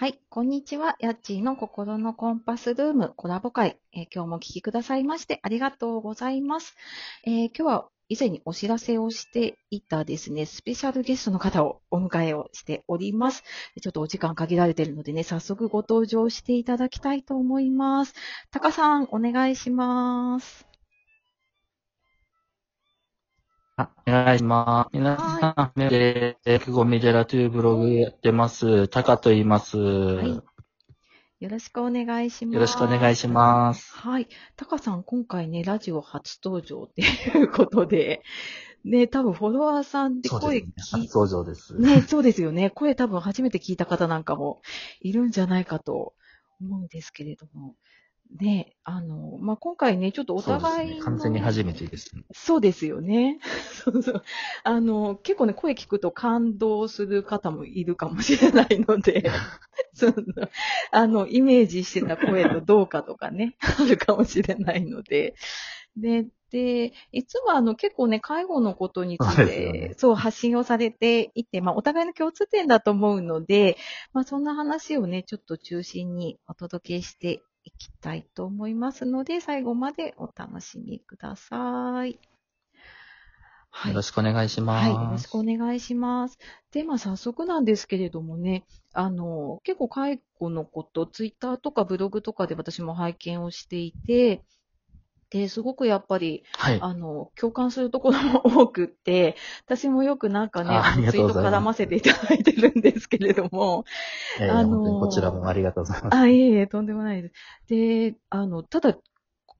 はい、こんにちは。やっちーの心のコンパスルームコラボ会、えー今日もお聞きくださいましてありがとうございます。えー今日は以前にお知らせをしていたですね、スペシャルゲストの方をお迎えをしております。ちょっとお時間限られているのでね、早速ご登場していただきたいと思います。タカさん、お願いします。あ、お願いします。皆さん、メで、エゴミデラというブログやってます。タカと言います。いよろしくお願いします。よろしくお願いします。はい。タカさん、今回ね、ラジオ初登場っていうことで、ね、多分フォロワーさんで声聞そうですね。初い登場です。ね、そうですよね。声多分初めて聞いた方なんかもいるんじゃないかと思うんですけれども。ね、あの、まあ、今回ね、ちょっとお互いの、ね。完全に初めてですね。そうですよね。そうそう。あの、結構ね、声聞くと感動する方もいるかもしれないので、その、あの、イメージしてた声とどうかとかね、あるかもしれないので、で、で、いつもあの結構ね、介護のことについて、ねそう発信をされていて、まあお互いの共通点だと思うので、まあそんな話をね、ちょっと中心にお届けしていきたいと思いますので、最後までお楽しみください。はいよろ。しくお願いします。はい、よろしくお願いします。で、まあ、早速なんですけれどもね、あの、結構介護のこと、ツイッターとかブログとかで私も拝見をしていて、で、すごくやっぱり、はい。あの、共感するところも多くって、私もよくなんかね、あツイート絡ませていただいてるんですけれども、えーあのこちらもありがとうございます。あ、いえいえ、とんでもないです。で、あの、ただ、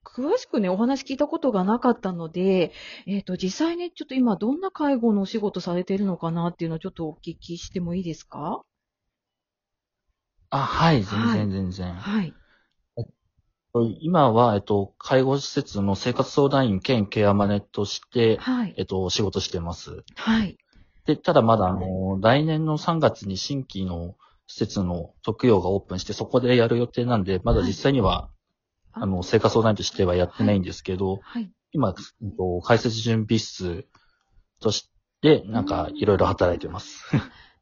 詳しくね、お話聞いたことがなかったので、えっ、と、実際ね、ちょっと今どんな介護のお仕事されてるのかなっていうのをちょっとお聞きしてもいいですか？あ、はい。はい全然全然。はい。今は、えっと、介護施設の生活相談員兼ケアマネとして、はい。えっと、仕事してます。はい。で、ただまだあの、来年の3月に新規の施設の特養がオープンして、そこでやる予定なんで、まだ実際には、ああの、生活相談員としてはやってないんですけど、はい。今、うんと解説準備室として、なんか、いろいろ働いてます。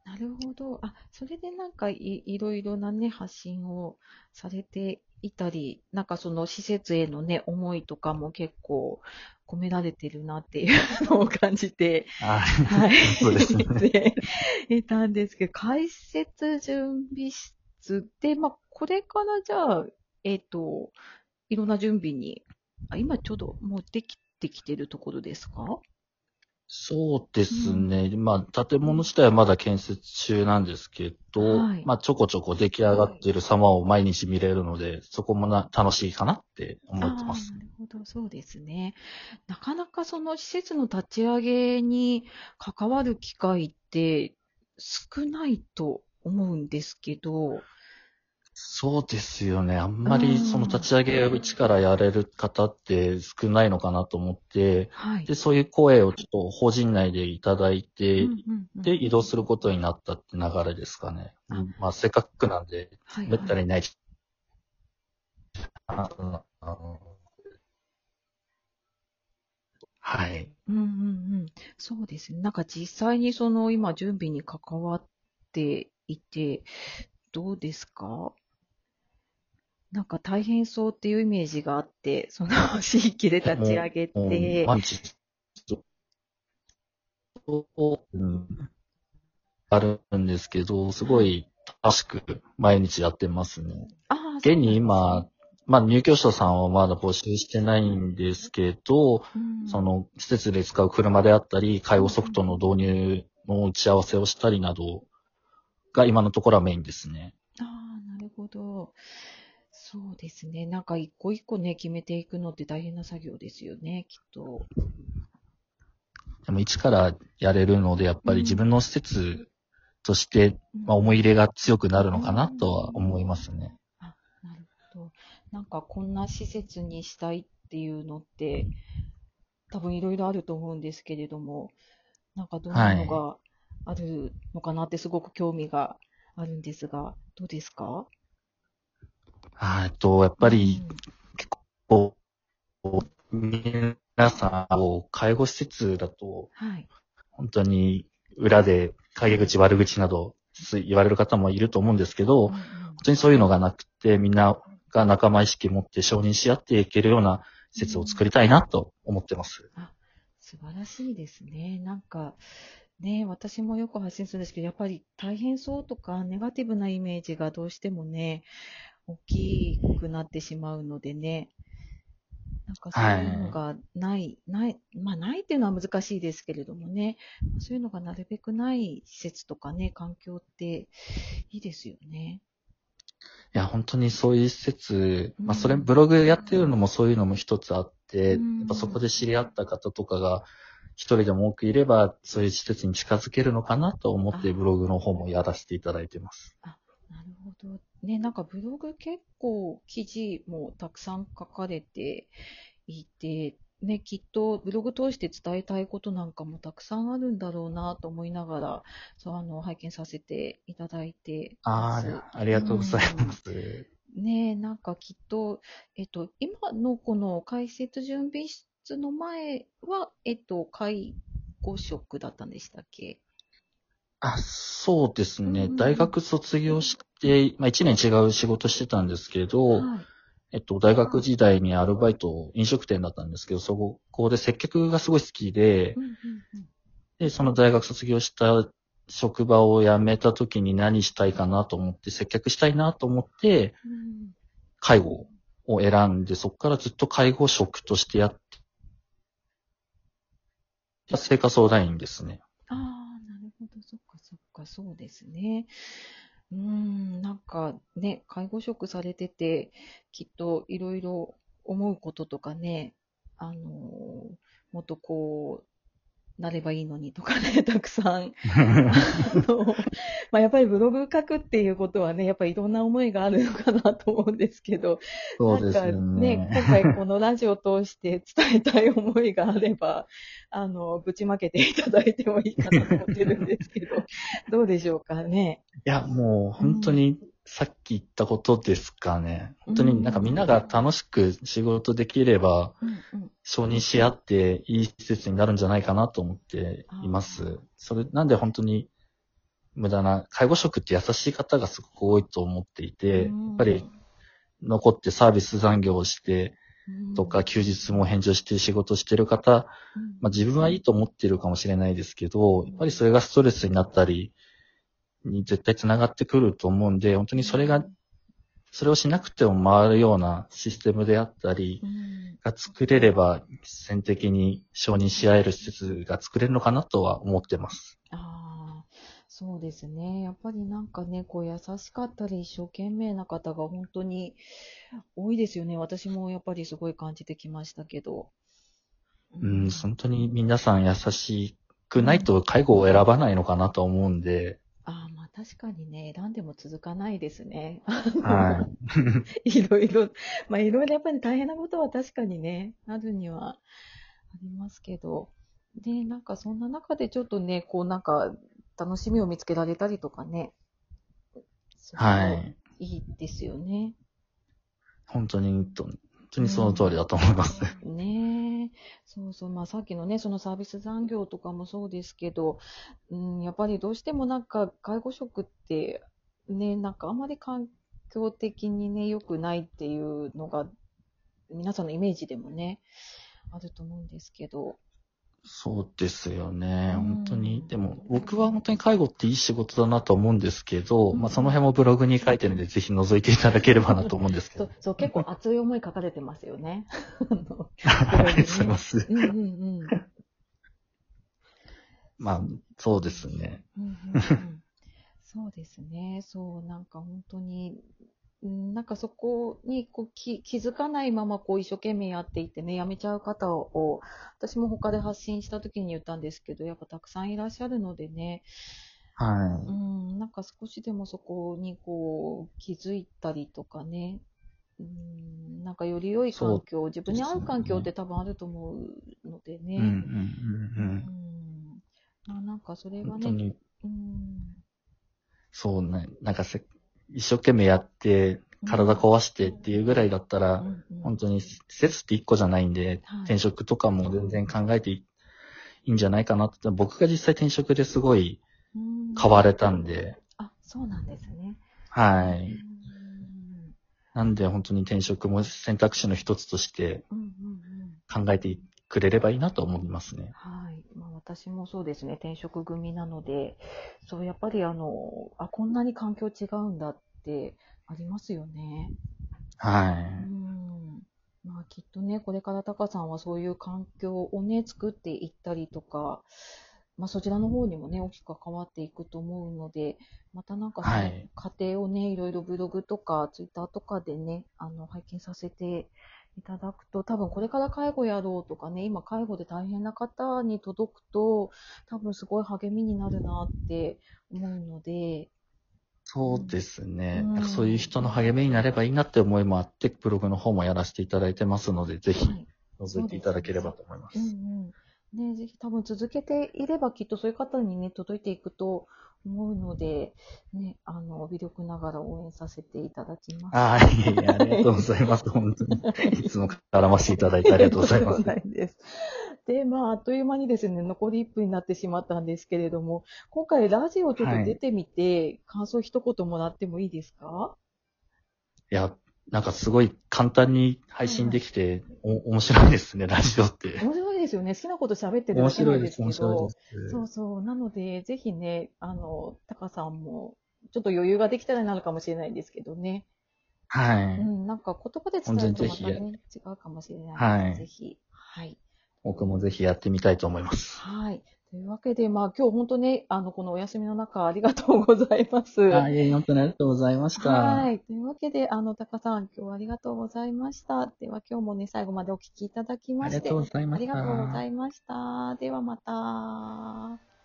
なるほど。あ、それでなんかいいろいろなね、発信をされていたり、なんかその施設へのね、思いとかも結構込められてるなっていう のを感じて、ははい。そうですね。で、いたんですけど、解説準備室で、まあ、これからじゃあ、えっ、と、いろんな準備に、あ今ちょうどもうできてきてるところですか？そうですね。まあ、建物自体はまだ建設中なんですけど、はいまあ、ちょこちょこ出来上がっている様を毎日見れるので、そこもな、楽しいかなって思ってますなるほど、そうですね。なかなかその施設の立ち上げに関わる機会って少ないと思うんですけど、そうですよね。あんまうんりその立ち上げを一からやれる方って少ないのかなと思って、はい。で、そういう声をちょっと法人内でいただいて、うんうんうんで、移動することになったって流れですかね。あうんまあ、せっかくなんで、はいめったはいにない。あのあのはい。うんうんうん。そうですね。なんか実際にその今準備に関わっていて、どうですか？なんか大変そうっていうイメージがあって、その 地域で立ち上げて、毎日、うん。あるんですけど、すごい楽しく毎日やってますね。ああ、現に今まあ入居者さんはまだ募集してないんですけど、うん。その施設で使う車であったり、介護ソフトの導入の打ち合わせをしたりなどが今のところはメインですね。ああ、なるほど。そうですね。なんか一個一個ね、決めていくのって大変な作業ですよね、きっと。でも一からやれるので、やっぱり自分の施設として、まあ、思いい入れが強くなるのかなとは思いますね。あ、なるほど。なんかこんな施設にしたいっていうのって、多分いろいろあると思うんですけれども、なんかどんなのがあるのかなってすごく興味があるんですが、どうですか？あえっと、やっぱりうん、こう、皆さん、介護施設だと、はい。本当に裏で陰口悪口など言われる方もいると思うんですけど、本当にそういうのがなくて、みんなが仲間意識持って承認し合っていけるような施設を作りたいなと思ってます。素晴らしいですね。なんか、ね、私もよく発信するんですけど、やっぱり大変そうとか、ネガティブなイメージがどうしてもね、大きくなってしまうのでね、なんかそういうのがない、ない、まあないっていうのは難しいですけれどもね、そういうのがなるべくない施設とかね、環境っていいですよね。いや、本当にそういう施設、まあ、うんそれ、ブログやってるのもそういうのも一つあって、うんやっぱそこで知り合った方とかが一人でも多くいれば、そういう施設に近づけるのかなと思って、あブログの方もやらせていただいてます。なるほど。ね、なんかブログ結構記事もたくさん書かれていて、ね、きっとブログ通して伝えたいことなんかもたくさんあるんだろうなと思いながら、そう、あの、拝見させていただいて。ああ、ありがとうございます。ねえ、なんかきっと、えっと、今のこの解説準備室の前は、えっと、介護職だったんでしたっけ？あ、そうですね。うん大学卒業して、まあ一年違う仕事してたんですけど、はい。えっと、大学時代にアルバイト、飲食店だったんですけど、そこで接客がすごい好きでうん、うんうんで、その大学卒業した職場を辞めた時に何したいかなと思って、接客したいなと思って、うん介護を選んで、そこからずっと介護職としてやって、生活相談員ですね。ほど、そっかそっか、そうですね。うーん、なんかね、介護職されてて、きっといろいろ思うこととかね、あのーもっとこう、なればいいのにとかね、たくさん。あのまあ、やっぱりブログ書くっていうことはね、やっぱりいろんな思いがあるのかなと思うんですけど、そうですよなんね。かね、今回このラジオを通して伝えたい思いがあれば、あの、ぶちまけていただいてもいいかなと思ってるんですけど、どうでしょうかね。いや、もう本当にさっき言ったことですかね。本当になんかみんなが楽しく仕事できれば。承認し合っていい施設になるんじゃないかなと思っています。それ、なんで本当に無駄な、介護職って優しい方がすごく多いと思っていて、やっぱり残ってサービス残業をしてうんとか、休日も返上して仕事してる方、うんまあ自分はいいと思ってるかもしれないですけど、やっぱりそれがストレスになったり、に絶対繋がってくると思うんで、本当にそれが、それをしなくても回るようなシステムであったり、うんが作れれば、実践的に承認し合える施設が作れるのかなとは思ってます。ああ、そうですね。やっぱりなんかね、こう優しかったり一生懸命な方が本当に多いですよね。私もやっぱりすごい感じてきましたけど。うん、本当に皆さん優しくないと介護を選ばないのかなと思うんで、確かにね、選んでも続かないですね。はい。いろいろ、まあいろいろやっぱり大変なことは確かにね、あるにはありますけど、で、なんかそんな中でちょっとね、こうなんか楽しみを見つけられたりとかね、はい。い。いいですよね。本当に、本当にその通りだと思います。ねえ。そうそう。まあさっきのね、そのサービス残業とかもそうですけど、うん、やっぱりどうしてもなんか介護職って、ね、なんかあまり環境的にね、良くないっていうのが、皆さんのイメージでもね、あると思うんですけど。そうですよね。うん本当に。でも、僕は本当に介護っていい仕事だなと思うんですけど、うんまあその辺もブログに書いてるんで、ぜひ覗いていただければなと思うんですけど そう。、そう結構熱い思い書かれてますよね。あのありがとうございます。うんうんうん。まあ、そうですね。うんうんうんそうですね。そう、なんか本当に、うんなんかそこにこう気気づかないままこう一生懸命やっていてね、やめちゃう方を、私も他で発信した時に言ったんですけど、やっぱたくさんいらっしゃるのでね、はうん、なんか少しでもそこにこう気づいたりとかね、うん、なんかより良い環境、自分に合う環境って多分あると思うのでい。ね。うんうんうんうんまあ、なんかそれうん。はね、うん、そうね。なんかせ、一生懸命やって、体壊してっていうぐらいだったら、うんうん本当に施設って一個じゃないんで、はい転職とかも全然考えていいんじゃないかなって。僕が実際転職ですごいうん変われたんで、あ、そうなんですね。はい。うんなんで本当に転職も選択肢の一つとして考えてくれればいいなと思いますね。はい。まあ私もそうですね、転職組なので、そう、やっぱりあの、あ、こんなに環境違うんだってありますよね。はうい。ん。まあきっとね、これからタカさんはそういう環境をね、作っていったりとか、まあそちらの方にもね、大きく関わっていくと思うので、またなんかそのはい過程をね、いろいろブログとかツイッターとかでね、あの、拝見させていただくと、多分これから介護やろうとかね、今介護で大変な方に届くと、多分すごい励みになるなって思うので、そうですね。うんそういう人の励みになればいいなって思いもあって、ブログの方もやらせていただいてますので、ぜひはい覗いていただければと思います。うんうん。ね、ぜひ多分続けていればきっとそういう方にね、届いていくと思うので、ね、あの、微力ながら応援させていただきます。はい。ありがとうございます。本当に。いつも絡ませていただいてありがとうございます。です。で、まあ、あっという間にですね、残り1分になってしまったんですけれども、今回ラジオちょっと出てみて、感想一言もらってもいいですか？いや、なんかすごい簡単に配信できて、お面白いですね、ラジオって。面白いですよね。好きなこと喋ってる面だけな白いです、んですけど。面白いです。そうそう。なので、ぜひね、あの、タカさんも、ちょっと余裕ができたらなるかもしれないんですけどね。はい。うん、なんか言葉で伝えるとまたね、違うかもしれないので、はいぜひ。はい。僕もぜひやってみたいと思います。はい。というわけで、まあ今日本当ね、あの、このお休みの中、ありがとうございます。はい、本当にありがとうございました。はい。というわけで、あの、タカさん、今日はありがとうございました。では今日もね、最後までお聞きいただきまして、ありがとうございました。ありがとうございました。ではまた。